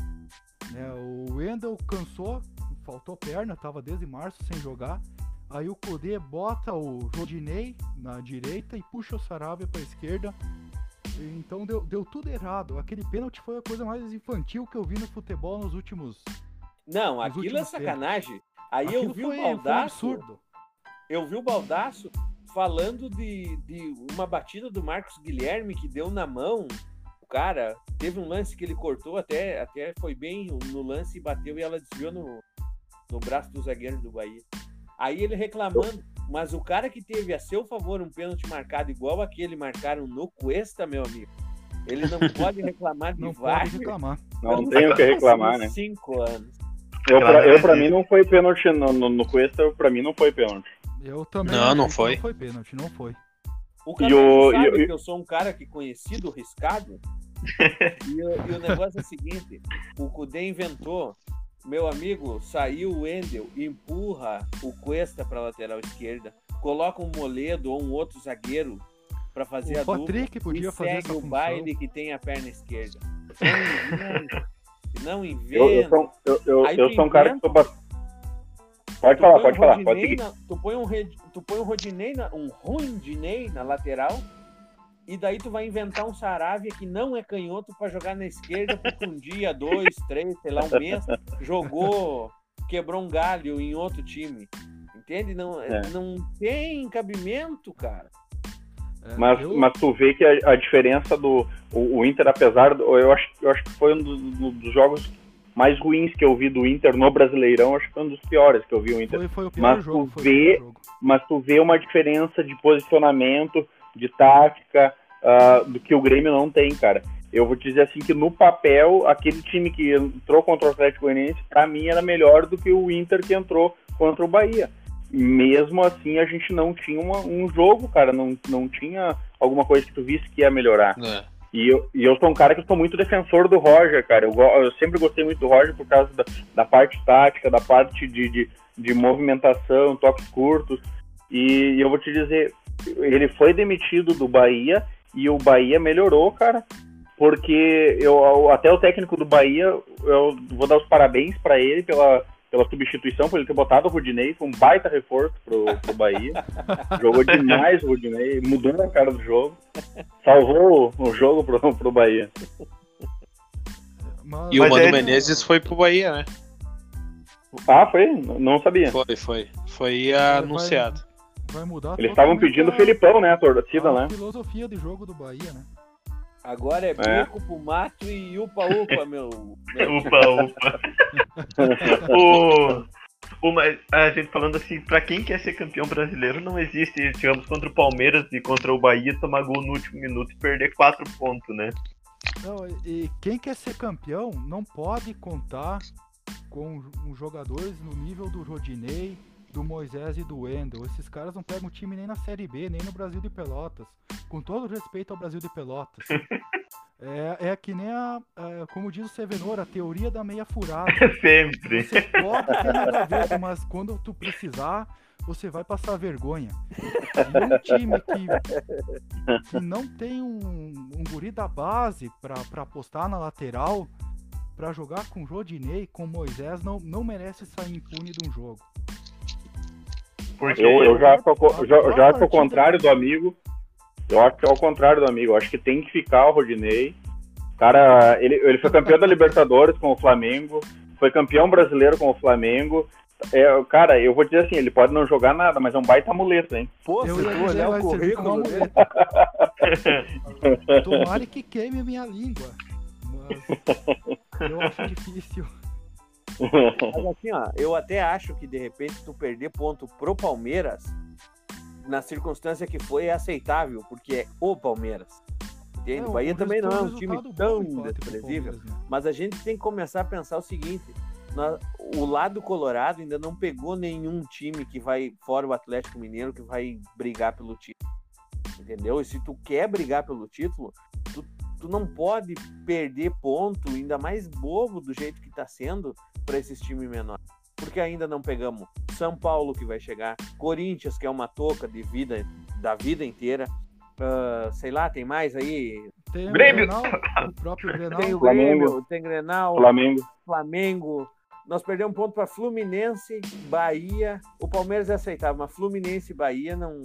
É, o Wendel cansou, faltou perna, estava desde março sem jogar. Aí o Kudê bota o Rodinei na direita e puxa o Saravia para a esquerda. Então deu, deu tudo errado. Aquele pênalti foi a coisa mais infantil que eu vi no futebol nos últimos. Não, nos aquilo é sacanagem. Tempos. Aí aquilo eu vi foi, o Baldaço. Um eu vi o Baldaço falando de, de uma batida do Marcos Guilherme que deu na mão. O cara teve um lance que ele cortou, até, até foi bem no lance e bateu e ela desviou no, no braço do zagueiro do Bahia. Aí ele reclamando, mas o cara que teve a seu favor um pênalti marcado igual aquele marcaram no Cuesta, meu amigo, ele não pode reclamar de não VAR. Pode reclamar. Não, não tem o que reclamar, né? Cinco anos. Eu, pra, eu, pra mim, não foi pênalti no, no, no Cuesta, pra mim não foi pênalti. Eu também. Não, não foi. Não foi pênalti, não foi. O cara o, sabe e, que eu sou um cara que conhecido riscado. e, e, o negócio é o seguinte: o Kudê inventou meu amigo, saiu o Wendel, empurra o Cuesta para lateral esquerda, coloca um Moledo ou um outro zagueiro para fazer o a Patrick dupla podia e fazer segue o função. baile que tem a perna esquerda. Não, inventa. Eu, eu, sou, eu, eu, eu sou um cara que tô Pode falar, pode um falar, pode seguir. Na, tu põe um, tu põe um Rodinei, na, um Rondinei na lateral e daí tu vai inventar um Saravia que não é canhoto para jogar na esquerda, porque um dia, dois, três, sei lá, um mês, jogou, quebrou um galho em outro time. Entende? Não, é. não tem cabimento, cara. É, mas, eu... mas tu vê que a, a diferença do o, o, Inter, apesar do. Eu acho, eu acho que foi um dos, dos, jogos mais ruins que eu vi do Inter no Brasileirão, acho que foi um dos piores que eu vi o Inter. Foi, foi o mas jogo, tu vê, mas tu vê uma diferença de posicionamento de tática, uh, do que o Grêmio não tem, cara. Eu vou te dizer assim que no papel, aquele time que entrou contra o Atlético Goianiense, para mim era melhor do que o Inter que entrou contra o Bahia. Mesmo assim, a gente não tinha uma, um jogo, cara, não, não tinha alguma coisa que tu visse que ia melhorar. É. E eu, e eu sou um cara que sou muito defensor do Roger, cara. Eu, eu sempre gostei muito do Roger por causa da, da parte tática, da parte de, de, de movimentação, toques curtos. E, e eu vou te dizer, ele foi demitido do Bahia e o Bahia melhorou, cara. Porque eu até o técnico do Bahia, eu vou dar os parabéns para ele pela, pela substituição, por ele ter botado o Rudinei, foi um baita reforço pro, pro Bahia. Jogou demais o Rudinei, mudou a cara do jogo, salvou o jogo pro, pro Bahia. E o Mano Menezes foi pro Bahia, né? Ah, foi? Não sabia. Foi, foi. Foi anunciado. Vai mudar Eles estavam pedindo o Felipão, né? A torcida, né? A filosofia de jogo do Bahia, né? Agora é, é. bico pro mato e upa-upa, meu. Upa-upa. o, o, a gente falando assim, pra quem quer ser campeão brasileiro, não existe, digamos, contra o Palmeiras e contra o Bahia, tomar gol no último minuto e perder quatro pontos, né? Não, e quem quer ser campeão não pode contar com jogadores no nível do Rodinei, do Moisés e do Wendel. Esses caras não pegam time nem na Série B, nem no Brasil de Pelotas. Com todo respeito ao Brasil de Pelotas. É, é que nem a, a, como diz o Sevenor, a teoria da meia furada. Sempre. Você pode ter nada a ver, mas quando tu precisar, você vai passar vergonha. E um time que, que não tem um, um guri da base para apostar na lateral, pra jogar com Rodinei, com Moisés, não, não merece sair impune de um jogo. Porque eu, eu já, eu já, eu já acho ao contrário do amigo. Eu acho que é ao contrário do amigo. Eu acho que tem que ficar o Rodinei. Cara, ele, ele foi campeão da Libertadores com o Flamengo, foi campeão brasileiro com o Flamengo. É, cara, eu vou dizer assim, ele pode não jogar nada, mas é um baita amuleto, hein? Pô, eu se tu olhar o currículo... Tomara que queime a minha língua. Mas eu acho difícil. Mas assim, ó, eu até acho que de repente tu perder ponto pro Palmeiras, na circunstância que foi, é aceitável, porque é o Palmeiras. Entende? É, o Bahia também não é um time tão desprezível, né? mas a gente tem que começar a pensar o seguinte: na, o lado colorado ainda não pegou nenhum time que vai, fora o Atlético Mineiro, que vai brigar pelo título. Entendeu? E se tu quer brigar pelo título, tu, tu não pode perder ponto, ainda mais bobo do jeito que tá sendo, para esses times menores. Porque ainda não pegamos São Paulo, que vai chegar, Corinthians, que é uma toca de vida da vida inteira. Uh, sei lá, tem mais aí. Tem Grêmio. o, Grenal, o próprio Grenal. Tem o Grêmio, tem Grenal, Flamengo. Flamengo. Nós perdemos um ponto para Fluminense, Bahia. O Palmeiras é aceitável, mas Fluminense e Bahia não.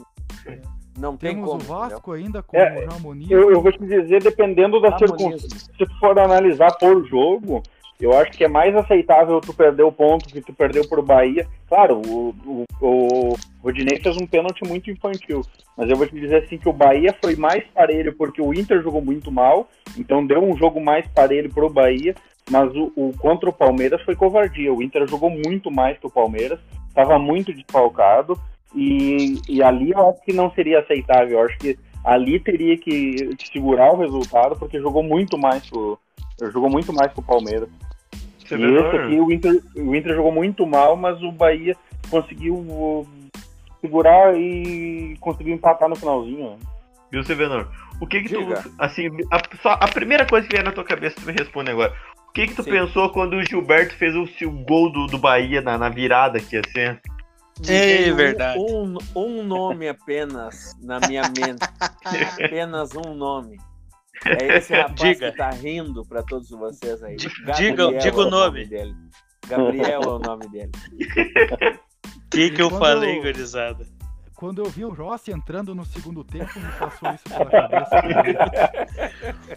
Não tem Temos como, o Vasco entendeu? ainda com é, o. Eu, eu, vou te dizer, dependendo da circunstância, se tu for analisar por jogo, eu acho que é mais aceitável tu perder o ponto que tu perdeu por Bahia. Claro, o, o, o Rodinei fez um pênalti muito infantil, mas eu vou te dizer assim que o Bahia foi mais parelho porque o Inter jogou muito mal, então deu um jogo mais parelho pro Bahia, mas o, o contra o Palmeiras foi covardia. O Inter jogou muito mais que o Palmeiras, estava muito desfalcado e, e ali eu acho que não seria aceitável. Eu acho que ali teria que segurar o resultado porque jogou muito mais pro, jogou muito mais que o Palmeiras. Você e esse aqui o Inter, o Inter jogou muito mal, mas o Bahia conseguiu uh, segurar e conseguiu empatar no finalzinho. Viu, Sevenor? O que que Diga. tu. Assim, a, só, a primeira coisa que vier na tua cabeça, tu me responde agora. O que que tu Sim. pensou quando o Gilberto fez o, o gol do, do Bahia na, na virada que ia ser? É verdade. Um, um nome apenas na minha mente. apenas um nome. É esse rapaz diga. que tá rindo para todos vocês aí. Diga, diga o nome. dele. Gabriel é o nome dele. O que, que eu quando falei, eu, gurizada? Quando eu vi o Rossi entrando no segundo tempo, me passou isso pela cabeça.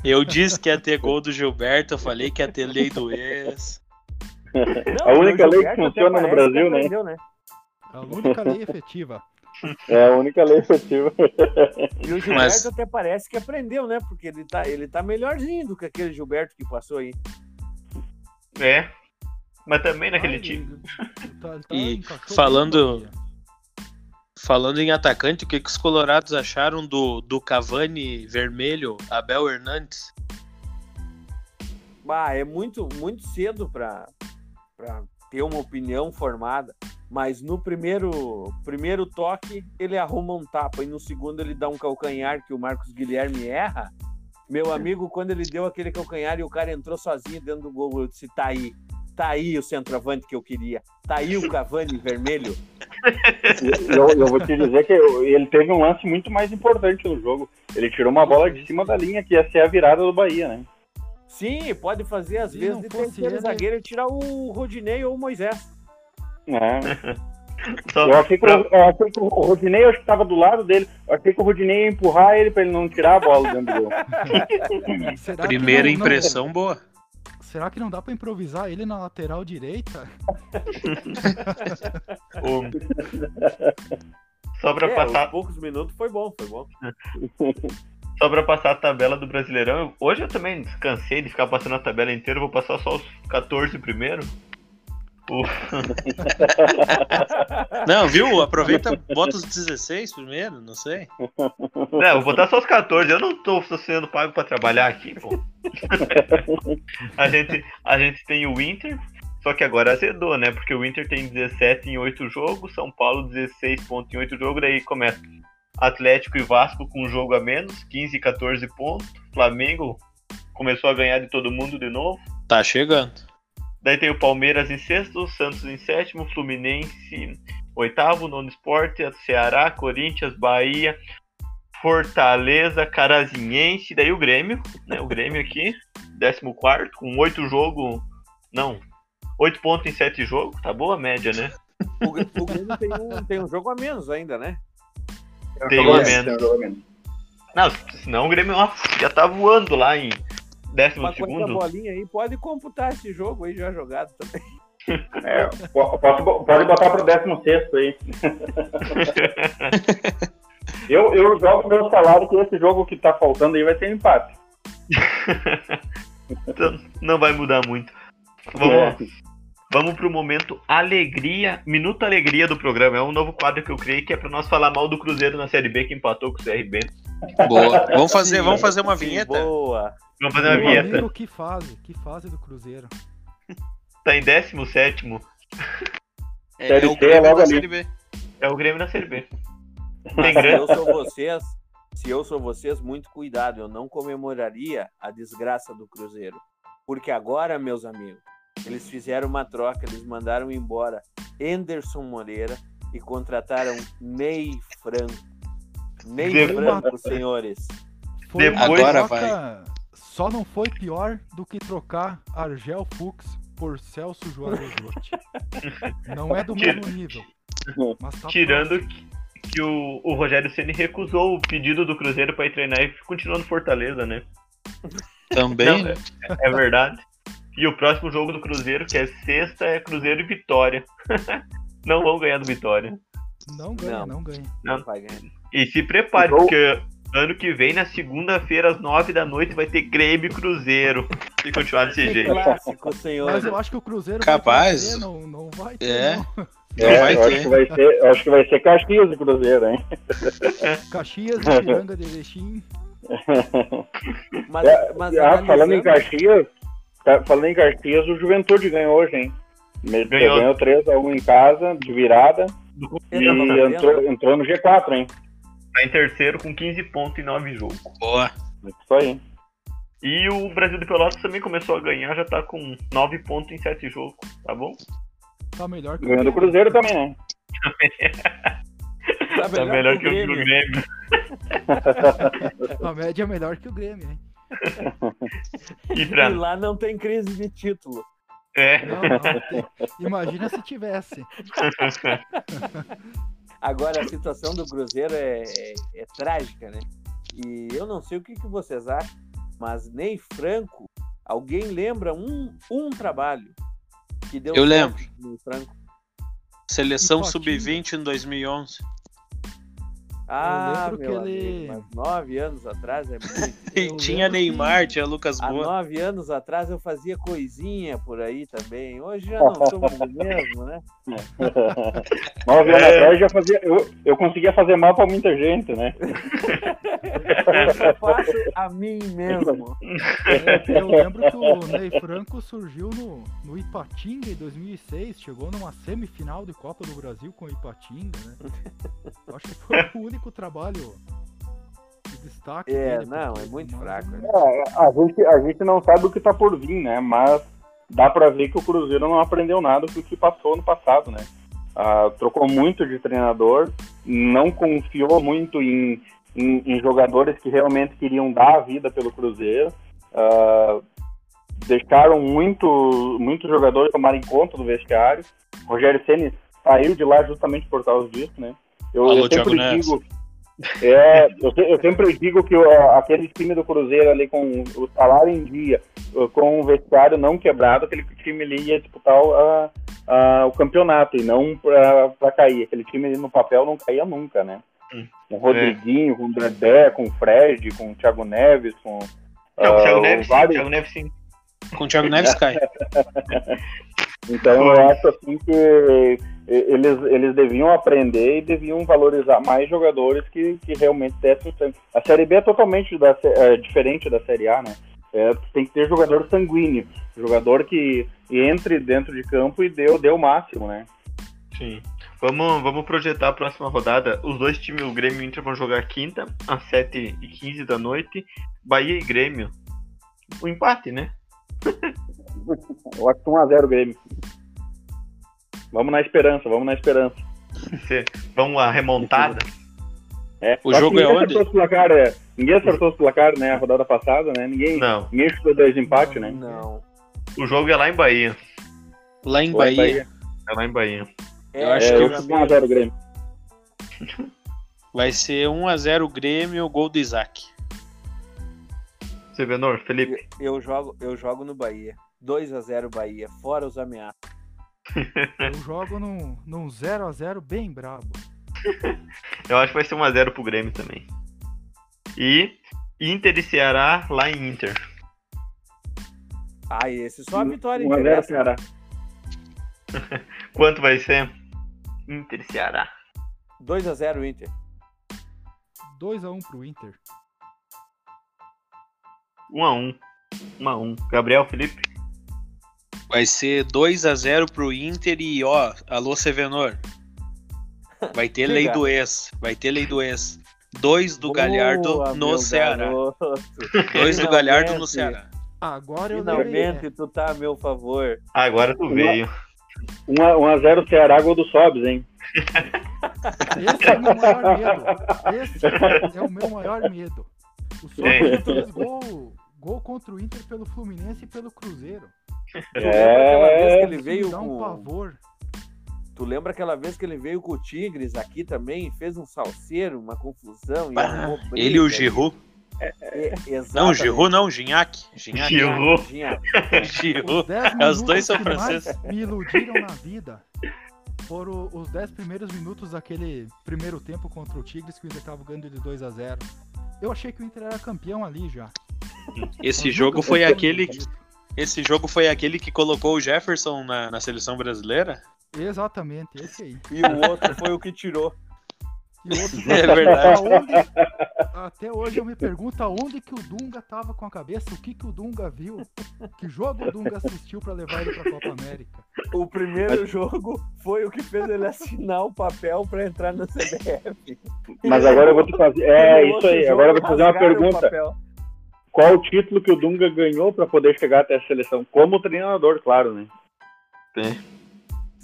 Eu disse que ia ter gol do Gilberto, eu falei que ia ter lei do ex. Não, a única lei que funciona no Brasil, né? né? A única lei efetiva. É a única lei efetiva. E o Gilberto Mas... até parece que aprendeu, né? Porque ele tá, ele tá melhorzinho do que aquele Gilberto que passou aí. É. Mas também naquele Ai, time. Tá, tá e falando. Falando em atacante, o que, que os colorados acharam do, do Cavani vermelho, Abel Hernandes? Bah, é muito, muito cedo para ter uma opinião formada mas no primeiro, primeiro toque ele arruma um tapa e no segundo ele dá um calcanhar que o Marcos Guilherme erra. Meu amigo, quando ele deu aquele calcanhar e o cara entrou sozinho dentro do gol, eu disse: tá aí, tá aí o centroavante que eu queria, tá aí o Cavani vermelho. Eu, eu, vou te dizer que ele teve um lance muito mais importante no jogo. Ele tirou uma bola de cima da linha que ia ser a virada do Bahia, né? Sim, pode fazer às Se vezes de terceiro ele... zagueiro e tirar o Rodinei ou o Moisés. É. Só eu, achei que, eu, eu achei que o Rodinei, eu acho que tava do lado dele. Eu achei que o Rodinei ia empurrar ele pra ele não tirar a bola dentro do gol. Primeira não, impressão não... boa. Será que não dá pra improvisar ele na lateral direita? Só pra é, passar. poucos minutos foi bom, foi bom. Só pra passar a tabela do Brasileirão. Hoje eu também descansei de ficar passando a tabela inteira. Vou passar só os 14 primeiro. Não, viu? Aproveita, bota os 16 primeiro, não sei. Não, vou botar só os 14. Eu não tô sendo pago pra trabalhar aqui, pô. a, gente, a gente tem o Inter, só que agora azedou, né? Porque o Inter tem 17 em 8 jogos, São Paulo 16 pontos em 8 jogos, daí começa Atlético e Vasco com um jogo a menos, 15 e 14 pontos. Flamengo começou a ganhar de todo mundo de novo. Tá chegando. Daí tem o Palmeiras em sexto, Santos em sétimo, Fluminense oitavo, nono Esporte, Ceará, Corinthians, Bahia, Fortaleza, Carazinhense, daí o Grêmio, né? O Grêmio aqui. 14 com 8 jogos. Não. 8 pontos em 7 jogos. Tá boa a média, né? O, o Grêmio tem um, tem um jogo a menos ainda, né? Tem um a menos. Não, senão o Grêmio já tá voando lá em décimo Mas segundo. bolinha aí, pode computar esse jogo aí já jogado também. É, po- pode, pode botar pro 16 aí. eu, eu jogo meu salário que esse jogo que tá faltando aí vai ser empate. Então, não vai mudar muito. Vamos, É. vamos pro momento alegria, minuto alegria do programa. É um novo quadro que eu criei que é pra nós falar mal do Cruzeiro na Série B que empatou com o CRB. Boa. Vamos fazer, vamos fazer uma vinheta? Boa. Vamos fazer uma Meu vinheta. amigo, que fase, que fase do Cruzeiro. Tá em 17 É, Série é o C é Grêmio logo da ali. Série B. é o Grêmio na Série B. Tem se grande. eu sou vocês, se eu sou vocês, muito cuidado. Eu não comemoraria a desgraça do Cruzeiro. Porque agora, meus amigos, eles fizeram uma troca, eles mandaram embora Anderson Moreira e contrataram Ney Franco. Ney De- Franco, senhores. Foi Depois- Agora troca- Só não foi pior do que trocar Argel Fux por Celso Juazejote. Não é do mesmo nível. Mas tá Tirando que, que o, o Rogério Ceni recusou o pedido do Cruzeiro pra ir treinar e continuou no Fortaleza, né? Também, Não, né? É verdade. E o próximo jogo do Cruzeiro, que é sexta, é Cruzeiro e Vitória. não vão ganhar do Vitória. Não ganha, Não. não, ganha. Não. Vai ganhar. E se prepare, Gol. porque ano que vem, na segunda-feira, às nove da noite, vai ter Grêmio e Cruzeiro. Se continuar desse Que jeito. clássico, senhores. Mas eu acho que o Cruzeiro Capaz. vai ter, não, não vai ter, É. não. É, vai eu, acho que vai ser, eu acho que vai ser Caxias e Cruzeiro, hein? Caxias e Piranga de Erechim. Mas, É, mas ah, falando em Caxias, falando em Caxias, o Juventude ganhou hoje, hein? Me- Ganhou. Ganhou 3x1 em casa, de virada, e vendo. entrou, entrou no G4, hein? Tá em terceiro com 15 pontos em 9 jogos. Boa. Isso aí. E o Brasil de Pelotas também começou a ganhar, já tá com 9 pontos em 7 jogos, tá bom? Tá melhor que o Ganhando o Grêmio. Cruzeiro também, né? Tá Tá melhor que o Grêmio. Grêmio. A média é melhor que o Grêmio, hein? E pra... E lá não tem crise de título. É. Não, não, Imagina se tivesse. Agora, a situação do Cruzeiro é, é- é trágica, né? E eu não sei o que, que vocês acham, mas Ney Franco, alguém lembra um, um trabalho que deu Eu certo lembro. Seleção Patinho. sub-20 em 2011. Ah, lembro meu que ele- amigo, mas nove anos atrás é muito. E Eu tinha lembro que- Neymar, tinha Lucas Há Boa. nove anos atrás eu fazia coisinha por aí também. Hoje já não somos o mesmo, né? Nove anos É. atrás já fazia. Eu, eu conseguia fazer mal pra muita gente, né? Eu faço a mim mesmo. Eu lembro que o Ney Franco surgiu no, no Ipatinga em 2006, chegou numa semifinal de Copa do Brasil com o Ipatinga, né? Eu acho que foi o único trabalho de destaque. É, dele, não, é muito fraco, não- né? É, a, gente, a gente não sabe o que tá por vir, né? Mas dá pra ver que o Cruzeiro não aprendeu nada do que passou no passado, né? Ah, trocou muito de treinador, não confiou muito em, em, em jogadores que realmente queriam dar a vida pelo Cruzeiro. Ah, deixaram muito, muitos jogadores tomarem conta do vestiário. Rogério Ceni saiu de lá justamente por causa disso, né? Eu, Alô, eu Thiago sempre Neves. digo, é, eu, eu sempre digo que ó, aquele time do Cruzeiro ali com o salário em dia, com o vestiário não quebrado, aquele time ali ia disputar o, a- a- o campeonato e não pra, pra cair. Aquele time ali no papel não caía nunca, né? Hum. Com o Rodriguinho, com o Dedé, com o Fred, com o Thiago Neves, com Não, o ah, Thiago o Neves vários- Thiago Neves sim. Com o Thiago Neves cai. Então eu acho assim que eles, eles deviam aprender e deviam valorizar mais jogadores que, que realmente dessem sangue. A Série B é totalmente da, é, diferente da Série A, né? É, tem que ter jogador sanguíneo, jogador que entre dentro de campo e dê, dê o máximo, né? Sim. Vamos, vamos projetar a próxima rodada. Os dois times, o Grêmio e o Inter, vão jogar quinta, às 7h15 da noite. Bahia e Grêmio. O empate, né? Eu acho que 1x0 Grêmio. Vamos na esperança, vamos na esperança. Vamos a remontada. É, O jogo é ninguém onde? acertou os placar, é, ninguém acertou os placar, né, a rodada passada, né? Ninguém, Não. ninguém chutou dois empates, né? Não. O jogo é lá em Bahia. Lá em Pô, Bahia. É lá em Bahia. Eu acho É, que eu chutei 1x0 o Grêmio. vai ser 1x0 Grêmio, gol do Isaac. Sevenor, Felipe. Eu, eu jogo, eu jogo no Bahia. 2x0 Bahia, fora os ameaças. Eu jogo num, num 0x0 bem brabo. Eu acho que vai ser 1x0 pro Grêmio também. E Inter e Ceará lá em Inter. Ah, esse só a vitória 1x0 interessa. Ceará. Quanto vai ser? Inter e Ceará. 2x0 Inter. 2x1 pro Inter. 1x1. 1x1. Gabriel, Felipe. Vai ser 2x0 pro Inter e ó, alô Sevenor. Vai ter lei do ex. Vai ter lei do ex. Dois do Galhardo Boa, no meu Ceará. garoto. Dois do Galhardo no. Ceará. Agora eu lembrei. Finalmente tu tá a meu favor. Agora tu veio. 1x0 Ceará, gol do Sobs, hein? Esse é o meu maior medo. Esse é o meu maior medo. O Sobis já fez gol, gol contra o Inter pelo Fluminense e pelo Cruzeiro. Tu lembra aquela vez que ele veio dá um com. pavor. Tu lembra aquela vez que ele veio com o Tigres aqui também, fez um salseiro, uma confusão e briga. Ele e o Giroud. É, Não, exatamente. Giroud não, Gignac. Gignac. Giroud. Giroud. Os 10 É, os dois são que franceses. me iludiram na vida foram os 10 primeiros minutos daquele primeiro tempo contra o Tigres que o Inter tava ganhando de 2 a 0 Eu achei que o Inter era campeão ali já. Esse jogo foi aquele. iludido. Esse jogo foi aquele que colocou o Jefferson na, na seleção brasileira? Exatamente, esse aí. E o outro foi o que tirou. E outro É verdade. até hoje eu me pergunto aonde que o Dunga tava com a cabeça, o que que o Dunga viu, que jogo o Dunga assistiu pra levar ele pra Copa América. O primeiro jogo foi o que fez ele assinar o papel pra entrar na CBF. Mas agora eu vou te fazer. É, isso aí. Agora eu vou te fazer uma pergunta. Qual o título que o Dunga ganhou pra poder chegar até a seleção? Como treinador, claro, né?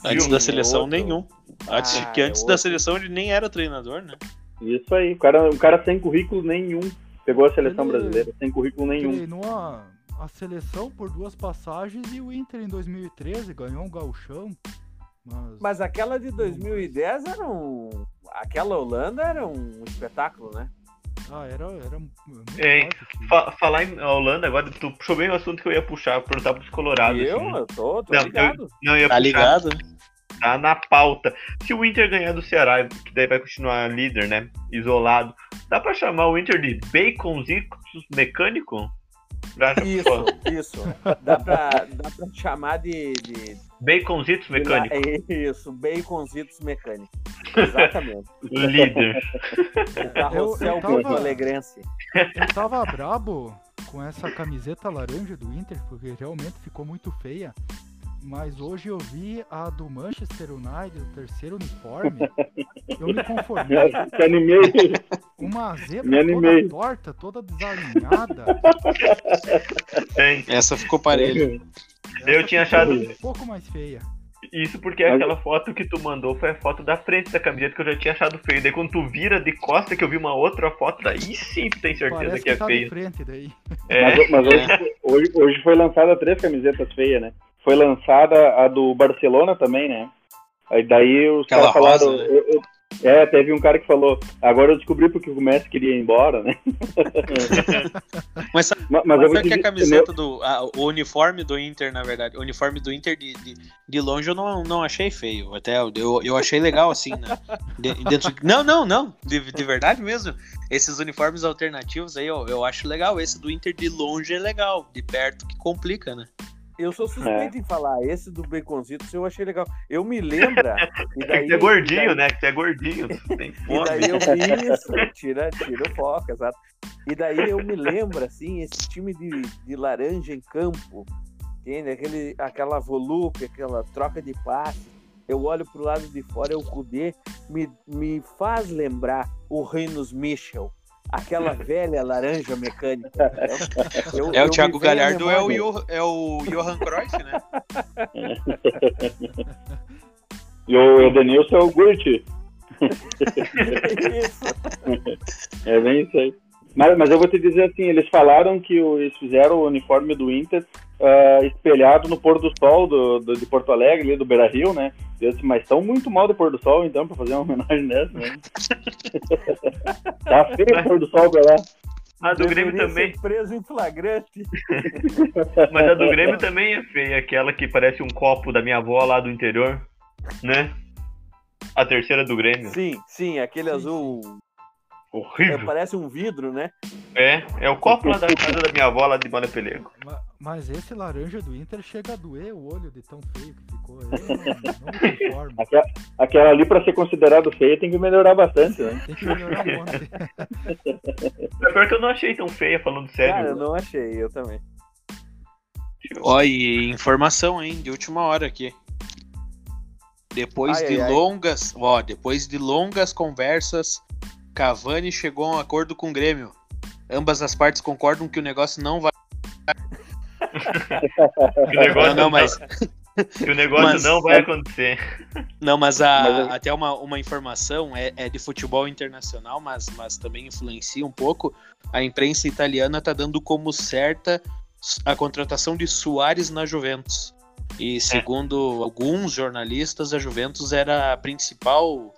Antes Sim, da é seleção, outro. nenhum. Antes, Ah, que é antes da outro. seleção ele nem era treinador, né? Isso aí. O cara, um cara sem currículo nenhum. Pegou a seleção Ele- brasileira sem currículo nenhum. Treinou a, a seleção por duas passagens e o Inter em 2013 ganhou um gauchão. Mas, Mas aquela de 2010 era um. Aquela Holanda era um espetáculo, né? Ah, era, era muito time. Fa- falar em Holanda agora, tu puxou bem o assunto que eu ia puxar, perguntar pros colorados. Eu, assim. eu tô, tô Não, ligado. Não, eu ia Tá puxar, ligado? tá na pauta. Se o Inter ganhar do Ceará, que daí vai continuar líder, né? Isolado, dá pra chamar o Inter de baconzitos mecânico? Isso, isso. Dá pra, dá pra chamar de. de, Baconzitos de mecânico, É isso, baconzitos mecânicos. Exatamente. líder. O carrossel Eu- eu tava- Alegrense. Eu tava brabo com essa camiseta laranja do Inter, porque realmente ficou muito feia. Mas hoje eu vi a do Manchester United, o terceiro uniforme. Eu me conformei. Te animei. Uma zebra Me animei. toda torta, toda desalinhada. Essa ficou parelho. Eu tinha achado- Um pouco mais feia. Isso porque aquela foto que tu mandou foi a foto da frente da camiseta que eu já tinha achado feio. Daí quando tu vira de costa que eu vi uma outra foto, daí sim tu tem certeza Parece que é que tá de feio. frente daí. É, Mas, mas hoje, hoje, hoje foi lançada três camisetas feias, né? Foi lançada a do Barcelona também, né? Aí daí os caras falaram. rosa, né? eu- eu- é, teve um cara que falou, agora eu descobri porque o Messi queria ir embora, né? Mas sabe, Mas, mas sabe que a camiseta do. a- o uniforme do Inter, na verdade. O uniforme do Inter de, de, de longe eu não, não achei feio. Até eu, eu achei legal, assim, né? De- dentro- não, não, não. De, de verdade mesmo. Esses uniformes alternativos aí eu, eu acho legal. Esse do Inter de longe é legal. De perto que complica, né? Eu sou suspeito em falar, esse do baconzitos eu achei legal. Eu me lembra. E é daí, que é gordinho, daí- né? Que é gordinho. Tem E fome. daí eu vi isso, tira, tira o foco, exato. E daí eu me lembro, assim, esse time de, de laranja em campo, entende? Aquele, aquela volúpia, aquela troca de passe. Eu olho pro lado de fora, o Kudê me, me faz lembrar o Reynolds Michel, aquela velha laranja mecânica. Eu- É o me Thiago Galhardo, é o, é o Johan Cruyff, né? E o Edenilson é o Gurt. isso. É bem isso aí. Mas, mas eu vou te dizer assim, eles falaram que eles fizeram o uniforme do Inter uh, espelhado no pôr do sol do, do, de Porto Alegre, ali do Beira Rio, né? Eu disse, mas estão muito mal do pôr do sol, então, pra fazer uma homenagem dessa, né? tá feio o pôr do sol pra lá. A do Grêmio também. preso em flagrante. Mas a do Grêmio também é feia, aquela que parece um copo da minha avó lá do interior, né? A terceira do Grêmio. Sim, sim, aquele sim, azul. Sim. Horrível. É, parece um vidro, né? É, é o copo lá da casa da minha avó lá de Banda Pelego. Mas, mas, esse laranja do Inter chega a doer o olho de tão feio que ficou. Eu não. Aquela, aquela ali, pra ser considerado feia, tem que melhorar bastante, né? Tem que melhorar um monte. É pior que eu não achei tão feia, falando sério. Cara, eu não achei, eu também. Ó, e informação, hein, de última hora aqui. Depois ai, de ai, longas, ai. ó, depois de longas conversas Cavani chegou a um acordo com o Grêmio. Ambas as partes concordam que o negócio não vai. o negócio não, não, mas. Que o negócio mas, não vai acontecer. Não, mas, a, mas até uma, uma informação é, é, de futebol internacional, mas, mas também influencia um pouco. A imprensa italiana está dando como certa a contratação de Soares na Juventus. E é. segundo é. alguns jornalistas, a Juventus era a principal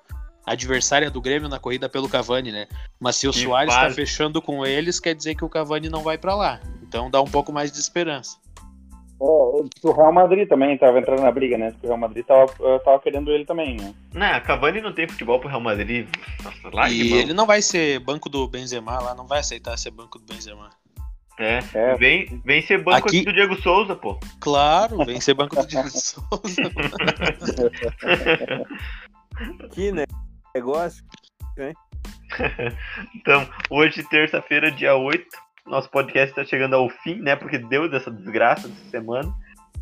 adversária do Grêmio na corrida pelo Cavani, né? Mas se o que Soares está fechando com eles, quer dizer que o Cavani não vai para lá. Então dá um pouco mais de esperança. É, o Real Madrid também estava entrando na briga, né? O Real Madrid tava, eh, querendo ele também, né? Não, Cavani não tem futebol pro Real Madrid. Nossa, lá e ele não vai ser banco do Benzema lá, não vai aceitar ser banco do Benzema. É, é. Vem, vem ser banco Aqui... do Diego Souza, pô. Claro, vem ser banco do Diego Souza. que, né? Negócio. Hein? então, hoje, terça-feira, dia 8, nosso podcast está chegando ao fim, né? Porque deu dessa desgraça dessa semana.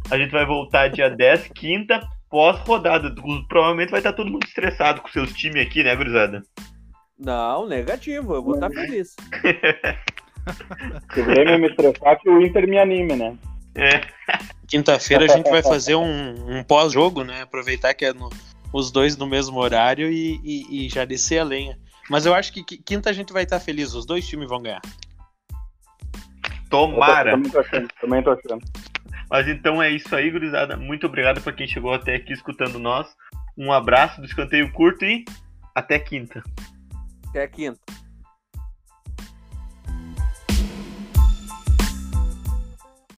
A gente vai voltar dia 10, quinta, pós-rodada. Provavelmente vai estar todo mundo estressado com seus times aqui, né, gurizada? Não, negativo. Eu vou estar feliz. Se o Grêmio me estressar, que o Inter me anime, né? É. Quinta-feira a gente vai fazer um, um pós-jogo, né? Aproveitar que é no, os dois no mesmo horário e, e, e, já descer a lenha. Mas eu acho que quinta a gente vai estar feliz, os dois times vão ganhar. Tomara! Também tô achando, também tô achando. Mas então é isso aí, gurizada. Muito obrigado para quem chegou até aqui escutando nós. Um abraço do escanteio curto e até quinta. Até quinta.